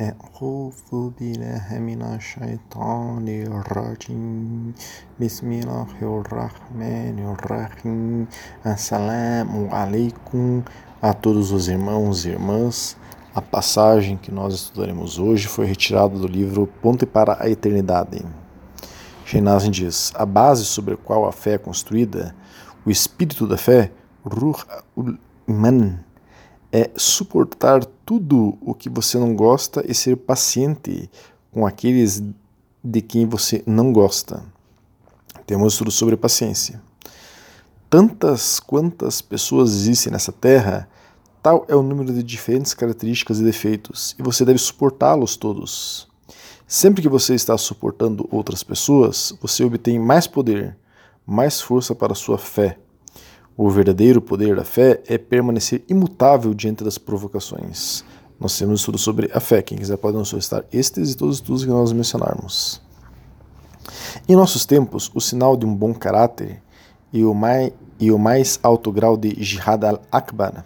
أعوذ بالله من الشيطان الرجيم بسم الله الرحمن الرحيم Assalamu alaikum a todos os irmãos e irmãs. A passagem que nós estudaremos hoje foi retirada do livro Ponte para a Eternidade. Shenazin diz: A base sobre a qual a fé é construída, o espírito da fé, Ruh ul-Iman, é suportar tudo o que você não gosta e ser paciente com aqueles de quem você não gosta. Temos tudo sobre paciência. Tantas quantas pessoas existem nessa terra, tal é o número de diferentes características e defeitos, e você deve suportá-los todos. Sempre que você está suportando outras pessoas, você obtém mais poder, mais força para a sua fé o verdadeiro poder da fé é permanecer imutável diante das provocações. Nós temos estudo sobre a fé. Quem quiser pode nos solicitar estes e todos os estudos que nós mencionarmos. Em nossos tempos, o sinal de um bom caráter e o mais, e o mais alto grau de jihad al-akbar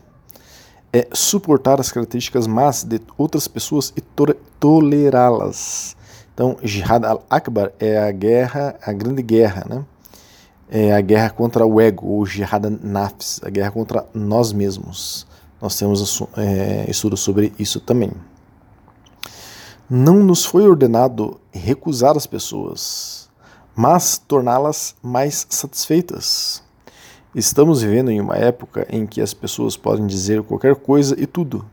é suportar as características más de outras pessoas e to tolerá-las. Então, jihad al-akbar é a guerra, a grande guerra, né? É a guerra contra o ego, ou jihad nafs, a guerra contra nós mesmos. Nós temos é, sobre isso também. Não nos foi ordenado recusar as pessoas, mas torná-las mais satisfeitas. Estamos vivendo em uma época em que as pessoas podem dizer qualquer coisa e tudo.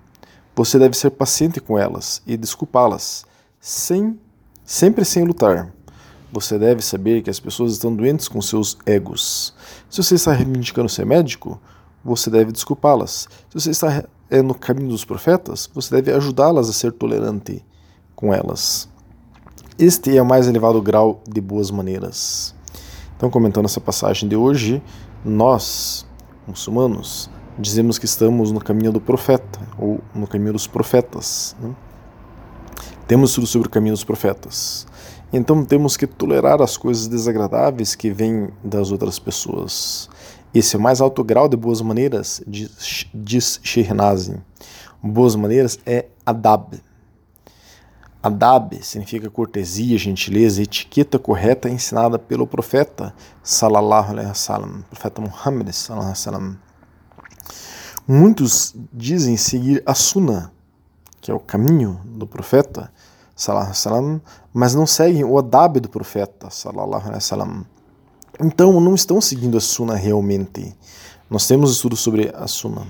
Você deve ser paciente com elas e desculpá-las, sem, sempre sem lutar. Você deve saber que as pessoas estão doentes com seus egos. Se você está reivindicando ser médico, você deve desculpá-las. Se você está é, no caminho dos profetas, você deve ajudá-las a ser tolerante com elas. Este é o mais elevado grau de boas maneiras. Então, comentando essa passagem de hoje, nós, muçulmanos, dizemos que estamos no caminho do profeta, ou no caminho dos profetas. Né? Temos tudo sobre o caminho dos profetas. Então temos que tolerar as coisas desagradáveis que vêm das outras pessoas. Esse é o mais alto grau de boas maneiras, diz, diz Shirnazi. Boas maneiras é adab. Adab significa cortesia, gentileza, etiqueta correta ensinada pelo profeta sallallahu alaihi wasallam, profeta Muhammad sallallahu alaihi wasallam. Muitos dizem seguir a sunnah, que é o caminho do profeta, salam, mas não seguem o adab do profeta, salam. Então não estão seguindo a sunna realmente. Nós temos estudos sobre a sunna.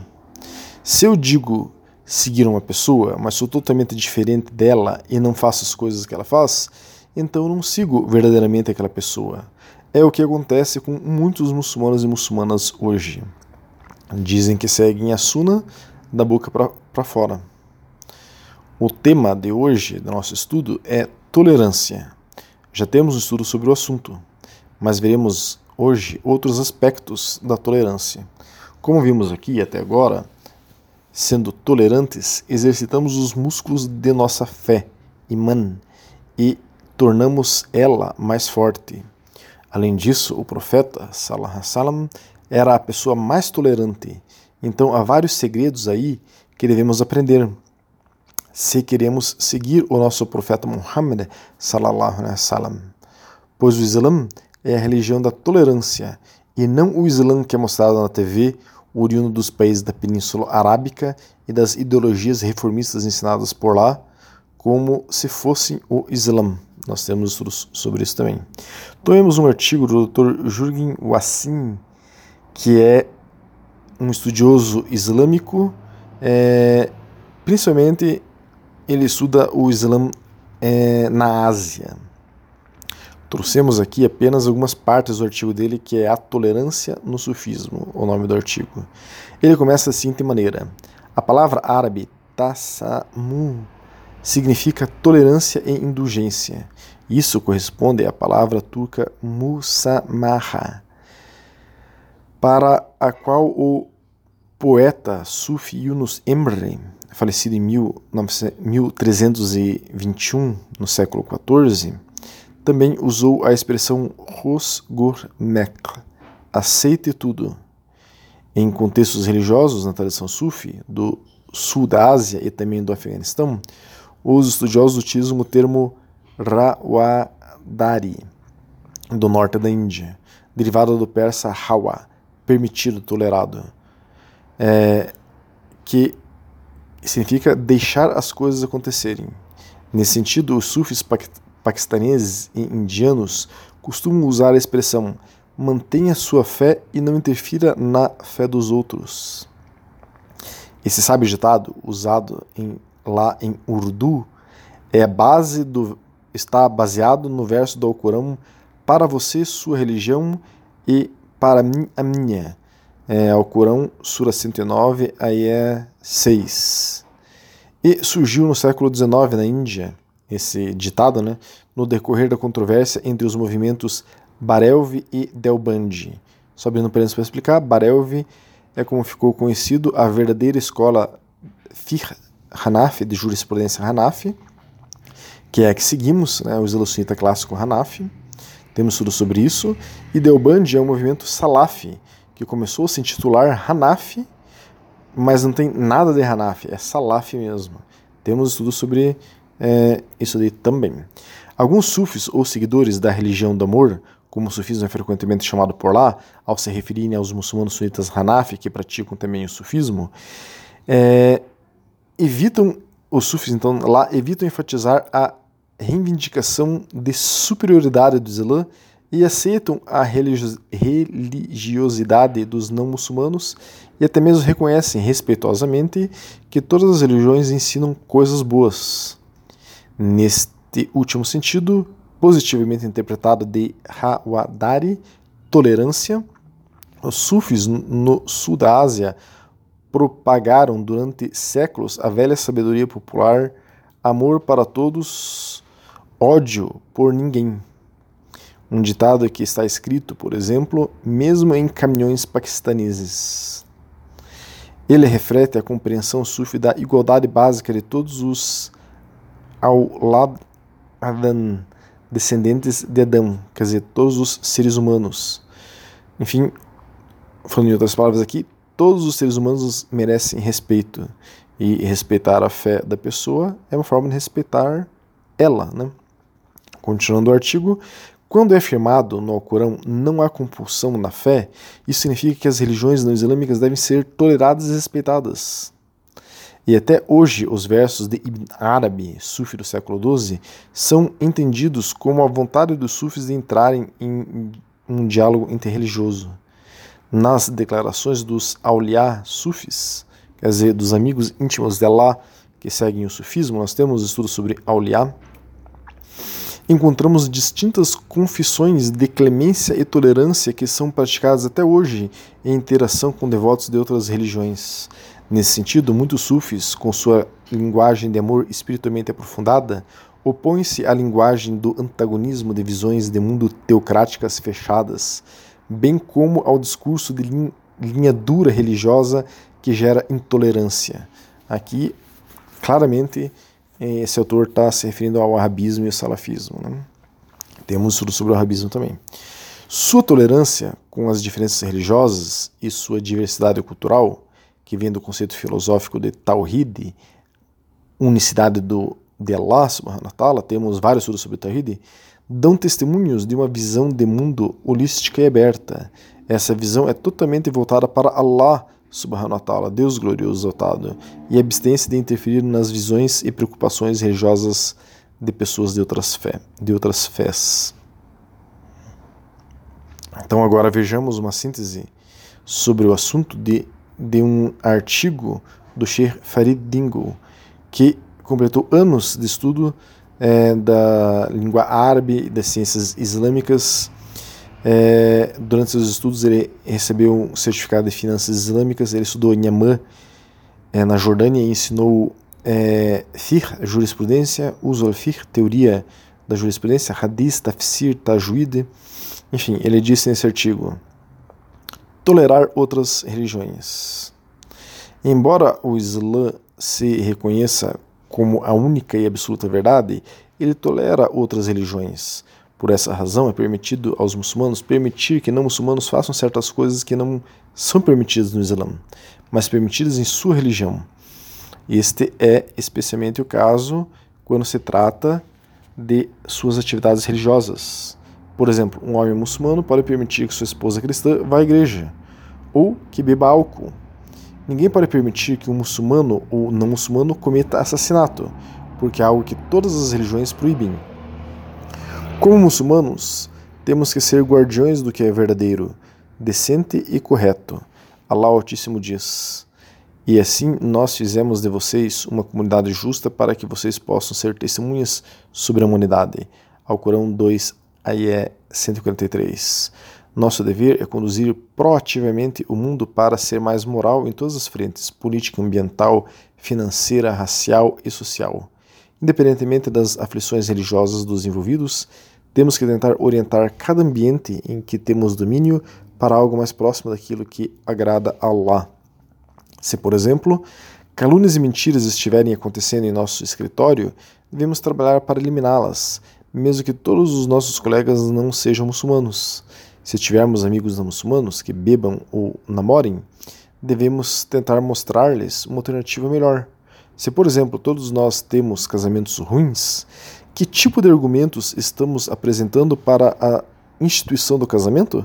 Se eu digo seguir uma pessoa, mas sou totalmente diferente dela e não faço as coisas que ela faz, então não sigo verdadeiramente aquela pessoa. É o que acontece com muitos muçulmanos e muçulmanas hoje. Dizem que seguem a sunna da boca para fora. O tema de hoje do nosso estudo é tolerância. Já temos um estudo sobre o assunto, mas veremos hoje outros aspectos da tolerância. Como vimos aqui até agora, sendo tolerantes, exercitamos os músculos de nossa fé, iman, e tornamos ela mais forte. Além disso, o profeta, salam salam, era a pessoa mais tolerante. Então há vários segredos aí que devemos aprender se queremos seguir o nosso profeta Muhammad sallallahu alaihi wasallam, pois o Islã é a religião da tolerância e não o Islã que é mostrado na TV, oriundo dos países da Península Arábica e das ideologias reformistas ensinadas por lá, como se fossem o Islã. Nós temos estudos sobre isso também. Tomemos um artigo do Dr. Jürgen Wassim, que é um estudioso islâmico, é, principalmente ele estuda o Islã é, na Ásia. Trouxemos aqui apenas algumas partes do artigo dele, que é A Tolerância no Sufismo, o nome do artigo. Ele começa assim de maneira: A palavra árabe tasamu significa tolerância e indulgência. Isso corresponde à palavra turca musamaha, para a qual o poeta sufi Yunus Emre falecido em 1321, no século XIV, também usou a expressão Rosgormek, aceite tudo. Em contextos religiosos, na tradição sufi, do sul da Ásia e também do Afeganistão, os estudiosos utilizam o termo Rawadari, do norte da Índia, derivado do persa Hawa, permitido, tolerado, é, que significa deixar as coisas acontecerem. Nesse sentido, os sufis paquistaneses e indianos costumam usar a expressão mantenha sua fé e não interfira na fé dos outros. Esse sábio ditado, usado em, lá em Urdu, é base do, está baseado no verso do Alcorão para você, sua religião, e para mim, a minha. É, Alcorão, Sura 109, aí é 6. E surgiu no século XIX na Índia, esse ditado, né, no decorrer da controvérsia entre os movimentos Barelvi e Delbandi. Só abrindo parênteses para explicar, Barelvi é como ficou conhecido a verdadeira escola Fiqh Hanafi, de jurisprudência Hanafi, que é a que seguimos, né, o Islamismo clássico Hanafi. Temos tudo sobre isso. E Delbandi é um movimento Salafi, que começou a se intitular Hanafi, mas não tem nada de Hanafi, é Salafi mesmo. Temos estudo sobre é, isso daí também. Alguns sufis ou seguidores da religião do amor como o sufismo é frequentemente chamado por lá, ao se referirem aos muçulmanos sunitas Hanafi, que praticam também o sufismo, é, evitam, os sufis então lá evitam enfatizar a reivindicação de superioridade do Islã e aceitam a religiosidade dos não muçulmanos e até mesmo reconhecem respeitosamente que todas as religiões ensinam coisas boas. Neste último sentido, positivamente interpretado de Hawadari, tolerância. Os sufis no sul da Ásia propagaram durante séculos a velha sabedoria popular, amor para todos, ódio por ninguém. Um ditado que está escrito, por exemplo, mesmo em caminhões paquistaneses. Ele reflete a compreensão sufi da igualdade básica de todos os aulad adan, descendentes de Adão, quer dizer, todos os seres humanos. Enfim, falando em outras palavras aqui, todos os seres humanos merecem respeito. E respeitar a fé da pessoa é uma forma de respeitar ela. Né? Continuando o artigo, quando é afirmado no Alcorão não há compulsão na fé, isso significa que as religiões não islâmicas devem ser toleradas e respeitadas. E até hoje, os versos de Ibn Arabi, sufi do século XII, são entendidos como a vontade dos sufis de entrarem em um diálogo interreligioso. Nas declarações dos auliá sufis, quer dizer, dos amigos íntimos de Allah que seguem o sufismo, nós temos estudos sobre auliá, encontramos distintas confissões de clemência e tolerância que são praticadas até hoje em interação com devotos de outras religiões. Nesse sentido, muitos sufis, com sua linguagem de amor espiritualmente aprofundada, opõem-se à linguagem do antagonismo de visões de mundo teocráticas fechadas, bem como ao discurso de linha dura religiosa que gera intolerância. Aqui, claramente, esse autor está se referindo ao arabismo e ao salafismo. Né? Temos estudo sobre o arabismo também. Sua tolerância com as diferenças religiosas e sua diversidade cultural que vem do conceito filosófico de Tawhid, unicidade do, de Allah subhanahu wa ta'ala, temos vários estudos sobre Tawhid, dão testemunhos de uma visão de mundo holística e aberta. Essa visão é totalmente voltada para Allah subhanahu Deus glorioso exaltado, e a abstência de interferir nas visões e preocupações religiosas de pessoas de outras fé, de outras fés. Então agora vejamos uma síntese sobre o assunto de de um artigo do Sheikh Farid Dingo, que completou anos de estudo é, da língua árabe e das ciências islâmicas. É, durante seus estudos, ele recebeu um certificado de finanças islâmicas. Ele estudou em Amman, é, na Jordânia, e ensinou é, fiqh, jurisprudência, uso al-fiqh, teoria da jurisprudência, hadith, tafsir, tajwid. Enfim, ele disse nesse artigo tolerar outras religiões. Embora o Islã se reconheça como a única e absoluta verdade, ele tolera outras religiões. Por essa razão, é permitido aos muçulmanos permitir que não muçulmanos façam certas coisas que não são permitidas no Islã, mas permitidas em sua religião. Este é especialmente o caso quando se trata de suas atividades religiosas. Por exemplo, um homem muçulmano pode permitir que sua esposa cristã vá à igreja ou que beba álcool. Ninguém pode permitir que um muçulmano ou não muçulmano cometa assassinato, porque é algo que todas as religiões proíbem. Como muçulmanos, temos que ser guardiões do que é verdadeiro, decente e correto. Allah Altíssimo diz: E assim nós fizemos de vocês uma comunidade justa para que vocês possam ser testemunhas sobre a humanidade. Alcorão 2, Ayé 143. Nosso dever é conduzir proativamente o mundo para ser mais moral em todas as frentes política, ambiental, financeira, racial e social. Independentemente das aflições religiosas dos envolvidos, temos que tentar orientar cada ambiente em que temos domínio para algo mais próximo daquilo que agrada a Allah. Se, por exemplo, calúnias e mentiras estiverem acontecendo em nosso escritório, devemos trabalhar para eliminá-las, mesmo que todos os nossos colegas não sejam muçulmanos. Se tivermos amigos não muçulmanos que bebam ou namorem, devemos tentar mostrar-lhes uma alternativa melhor. Se, por exemplo, todos nós temos casamentos ruins, que tipo de argumentos estamos apresentando para a instituição do casamento?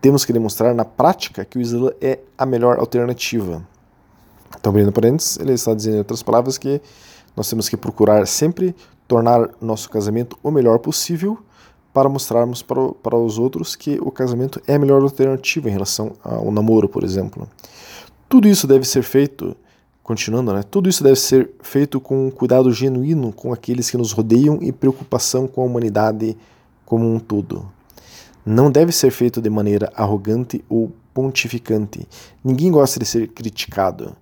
Temos que demonstrar na prática que o Islã é a melhor alternativa. Então, abrindo parênteses, ele está dizendo em outras palavras que nós temos que procurar sempre tornar nosso casamento o melhor possível para mostrarmos para, o, para os outros que o casamento é a melhor alternativa em relação ao namoro, por exemplo. Tudo isso deve ser feito Continuando, né? Tudo isso deve ser feito com um cuidado genuíno com aqueles que nos rodeiam e preocupação com a humanidade como um todo. Não deve ser feito de maneira arrogante ou pontificante. Ninguém gosta de ser criticado.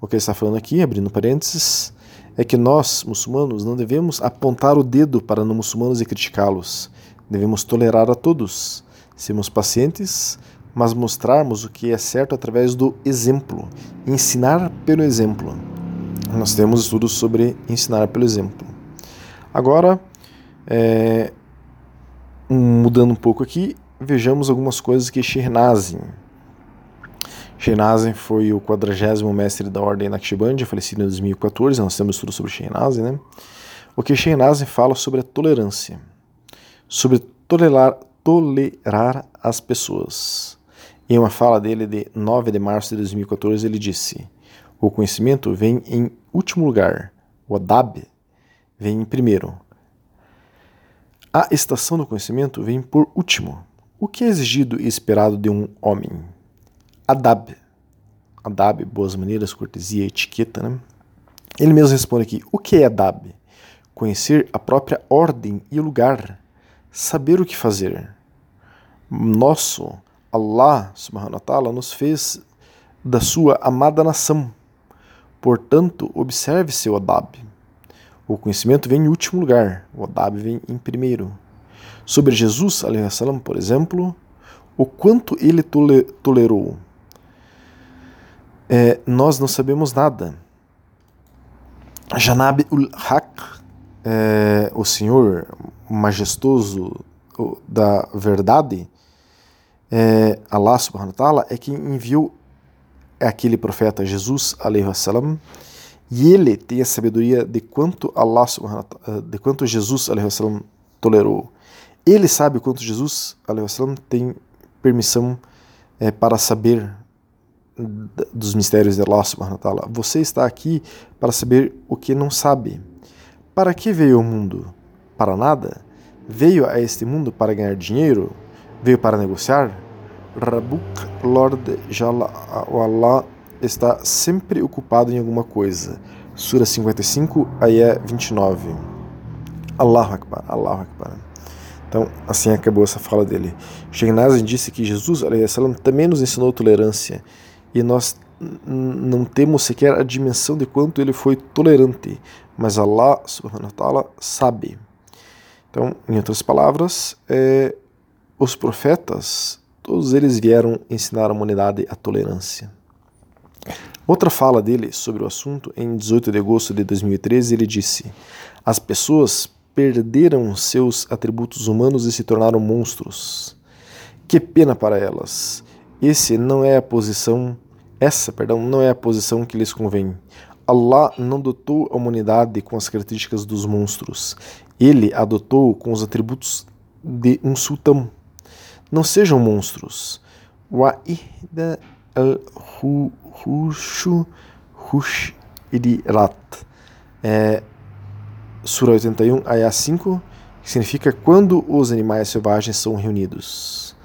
O que ele está falando aqui, abrindo parênteses, é que nós, muçulmanos, não devemos apontar o dedo para não muçulmanos e criticá-los. Devemos tolerar a todos, sermos pacientes, mas mostrarmos o que é certo através do exemplo, ensinar pelo exemplo. Nós temos estudos sobre ensinar pelo exemplo. Agora, é, mudando um pouco aqui, vejamos algumas coisas que Shernazin. Shernazin foi o quadragésimo mestre da ordem Naqshbandi, falecido em 2014. Nós temos estudo sobre Shernazin, né? O que Shernazin fala sobre a tolerância, sobre tolerar, tolerar as pessoas. Em uma fala dele de 9 de março de 2014, ele disse: O conhecimento vem em último lugar, o adab vem em primeiro. A estação do conhecimento vem por último. O que é exigido e esperado de um homem? Adab. Adab, boas maneiras, cortesia, etiqueta, né? Ele mesmo responde aqui: O que é adab? Conhecer a própria ordem e o lugar, saber o que fazer. Nosso Allah subhanahu wa ta'ala nos fez da sua amada nação. Portanto, observe seu adab. O conhecimento vem em último lugar, o adab vem em primeiro. Sobre Jesus, salam, por exemplo, o quanto ele tolerou. É, nós não sabemos nada. Janab ul Haq, é, o Senhor majestoso da verdade, é, Allah subhanahu wa ta'ala é quem enviou aquele profeta Jesus salam e ele tem a sabedoria de quanto Allah subhanahu wa ta'ala, de quanto Jesus salam tolerou. Ele sabe quanto Jesus salam tem permissão é, para saber dos mistérios de Allah subhanahu wa ta'ala. Você está aqui para saber o que não sabe. Para que veio o mundo? Para nada? Veio a este mundo para ganhar dinheiro? Veio para negociar? Rabuk Lord Jalla Allah está sempre ocupado em alguma coisa. Sura 55, Ayah 29. Allahu Akbar, Allahu Akbar. Então, assim acabou essa fala dele. Sheikh disse que Jesus salam, também nos ensinou tolerância e nós não temos sequer a dimensão de quanto ele foi tolerante, mas Allah subhanahu wa ta'ala sabe. Então, em outras palavras, é, os profetas, todos eles vieram ensinar a humanidade a tolerância. Outra fala dele sobre o assunto, em 18 de agosto de 2013, ele disse: As pessoas perderam seus atributos humanos e se tornaram monstros. Que pena para elas. Esse não é a posição, essa, perdão, não é a posição que lhes convém. Allah não dotou a humanidade com as características dos monstros. Ele adotou com os atributos de um sultão. Não sejam monstros. Wa'ida al-hushu hushirirat. É, Sura 81, Ayah 5, que significa quando os animais selvagens são reunidos.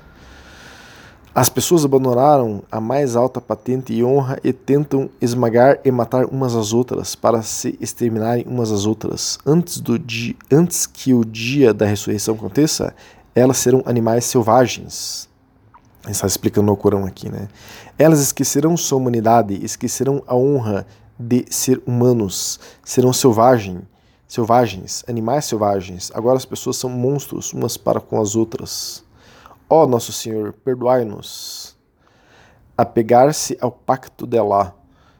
As pessoas abandonaram a mais alta patente e honra e tentam esmagar e matar umas às outras para se exterminarem umas às outras. Antes, do dia, antes que o dia da ressurreição aconteça, elas serão animais selvagens. Está explicando no Corão aqui, né? Elas esquecerão sua humanidade, esquecerão a honra de ser humanos, serão selvagem, selvagens, animais selvagens. Agora as pessoas são monstros umas para com as outras. Ó oh, nosso Senhor, perdoai-nos. Apegar-se ao pacto de Allah.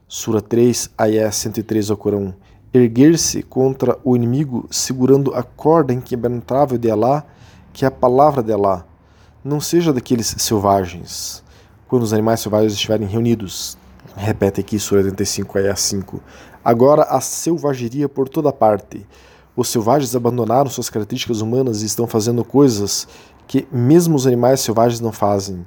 Sura 3, Ayah 103 ao Corão. Erguer-se contra o inimigo segurando a corda inquebrantável de Allah, que é a palavra de Allah. Não seja daqueles selvagens. Quando os animais selvagens estiverem reunidos. Repete aqui, Sura 85, Ayah 5. Agora a selvageria por toda parte. Os selvagens abandonaram suas características humanas e estão fazendo coisas que mesmo os animais selvagens não fazem.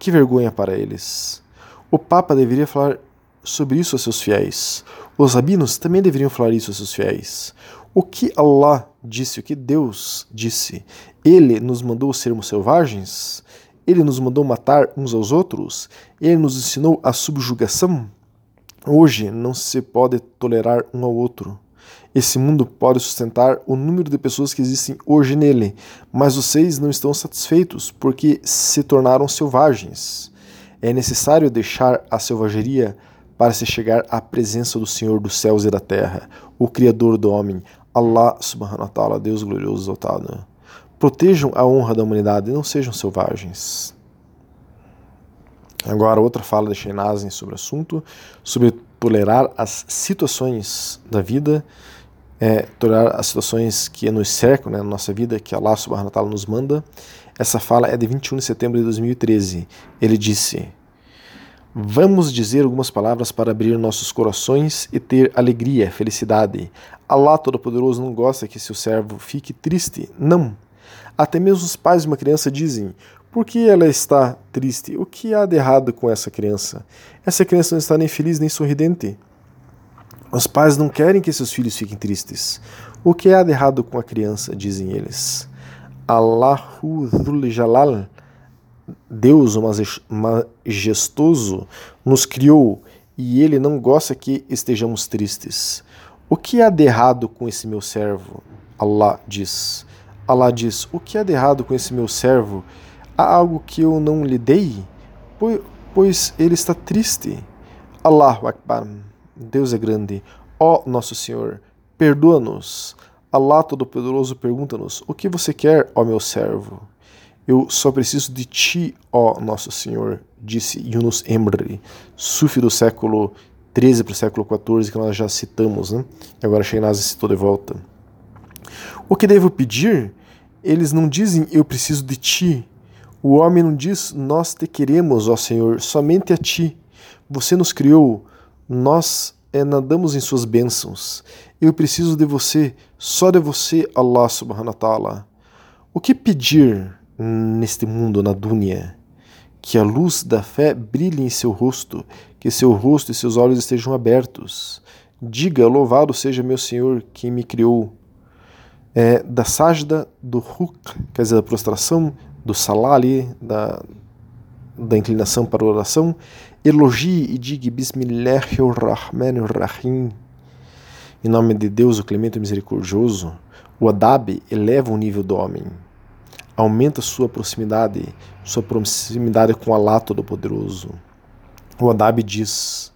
Que vergonha para eles. O Papa deveria falar sobre isso a seus fiéis. Os rabinos também deveriam falar isso a seus fiéis. O que Allah disse, o que Deus disse? Ele nos mandou sermos selvagens? Ele nos mandou matar uns aos outros? Ele nos ensinou a subjugação? Hoje não se pode tolerar um ao outro. Esse mundo pode sustentar o número de pessoas que existem hoje nele, mas vocês não estão satisfeitos porque se tornaram selvagens. É necessário deixar a selvageria para se chegar à presença do Senhor dos céus e da terra, o Criador do homem, Allah subhanahu wa ta'ala, Deus glorioso exaltado. Protejam a honra da humanidade e não sejam selvagens. Agora, outra fala de Sheinazen sobre o assunto, sobre tolerar as situações da vida é, tolerar as situações que nos cercam né, na nossa vida, que Allah subhanahu wa ta'ala nos manda. Essa fala é de 21 de setembro de 2013. Ele disse: Vamos dizer algumas palavras para abrir nossos corações e ter alegria, felicidade. Allah Todo-Poderoso não gosta que seu servo fique triste. Não. Até mesmo os pais de uma criança dizem: Por que ela está triste? O que há de errado com essa criança? Essa criança não está nem feliz nem sorridente. Os pais não querem que seus filhos fiquem tristes. O que há de errado com a criança, dizem eles. Allahu Dhul Jalal, Deus o majestoso, nos criou e ele não gosta que estejamos tristes. O que há de errado com esse meu servo? Allah diz. Allah diz: O que há de errado com esse meu servo? Há algo que eu não lhe dei? Pois ele está triste. Allahu Akbar. Deus é grande. Ó nosso Senhor, perdoa-nos. Allah Todo-Poderoso pergunta-nos: O que você quer, ó meu servo? Eu só preciso de ti, ó nosso Senhor, disse Yunus Emre, sufi do século 13 para o século 14, que nós já citamos, né? E agora Sheinaz citou de volta. O que devo pedir? Eles não dizem eu preciso de ti. O homem não diz nós te queremos, ó Senhor, somente a ti. Você nos criou, nós é, nadamos em suas bênçãos. Eu preciso de você, só de você, Allah subhanahu wa ta'ala. O que pedir neste mundo, na dunya? Que a luz da fé brilhe em seu rosto, que seu rosto e seus olhos estejam abertos. Diga, louvado seja meu Senhor, quem me criou. É, da sajda, do ruk, quer dizer, da prostração, do salali, da, da inclinação para a oração, elogie e diga Bismillahirrahmanirrahim. Em nome de Deus, o clemente misericordioso, o Adab eleva o nível do homem, aumenta sua proximidade, sua proximidade com Allah Todo-Poderoso. O Adab diz: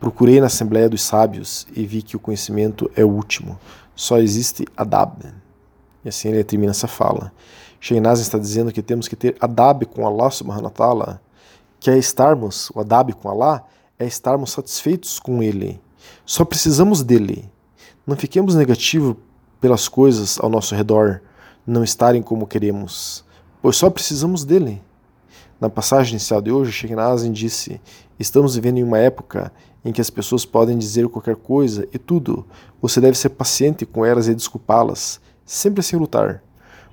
Procurei na Assembleia dos Sábios e vi que o conhecimento é o último. Só existe Adab. E assim ele termina essa fala. Sheinaz está dizendo que temos que ter adab com Allah subhanahu wa ta'ala, que é estarmos, o adab com Allah, é estarmos satisfeitos com Ele. Só precisamos dele. Não fiquemos negativos pelas coisas ao nosso redor não estarem como queremos, pois só precisamos dele. Na passagem inicial de hoje, Sheikh Nazim disse: Estamos vivendo em uma época em que as pessoas podem dizer qualquer coisa e tudo. Você deve ser paciente com elas e desculpá-las, sempre sem lutar.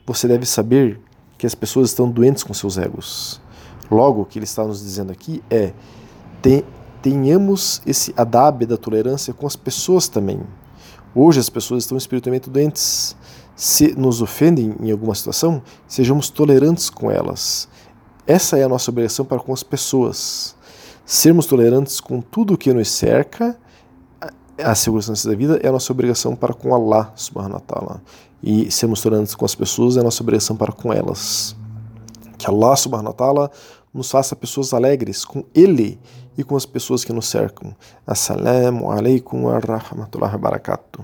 Você deve saber que as pessoas estão doentes com seus egos. Logo, o que ele está nos dizendo aqui é: tenhamos esse adab da tolerância com as pessoas também. Hoje as pessoas estão espiritualmente doentes. Se nos ofendem em alguma situação, sejamos tolerantes com elas. Essa é a nossa obrigação para com as pessoas. Sermos tolerantes com tudo o que nos cerca, a segurança da vida é a nossa obrigação para com Allah subhanahu wa ta'ala. E sermos tolerantes com as pessoas é a nossa obrigação para com elas. Que Allah subhanahu wa ta'ala nos faça pessoas alegres com Ele e com as pessoas que nos cercam. Assalamu alaikum wa rahmatullahi wa barakatuh.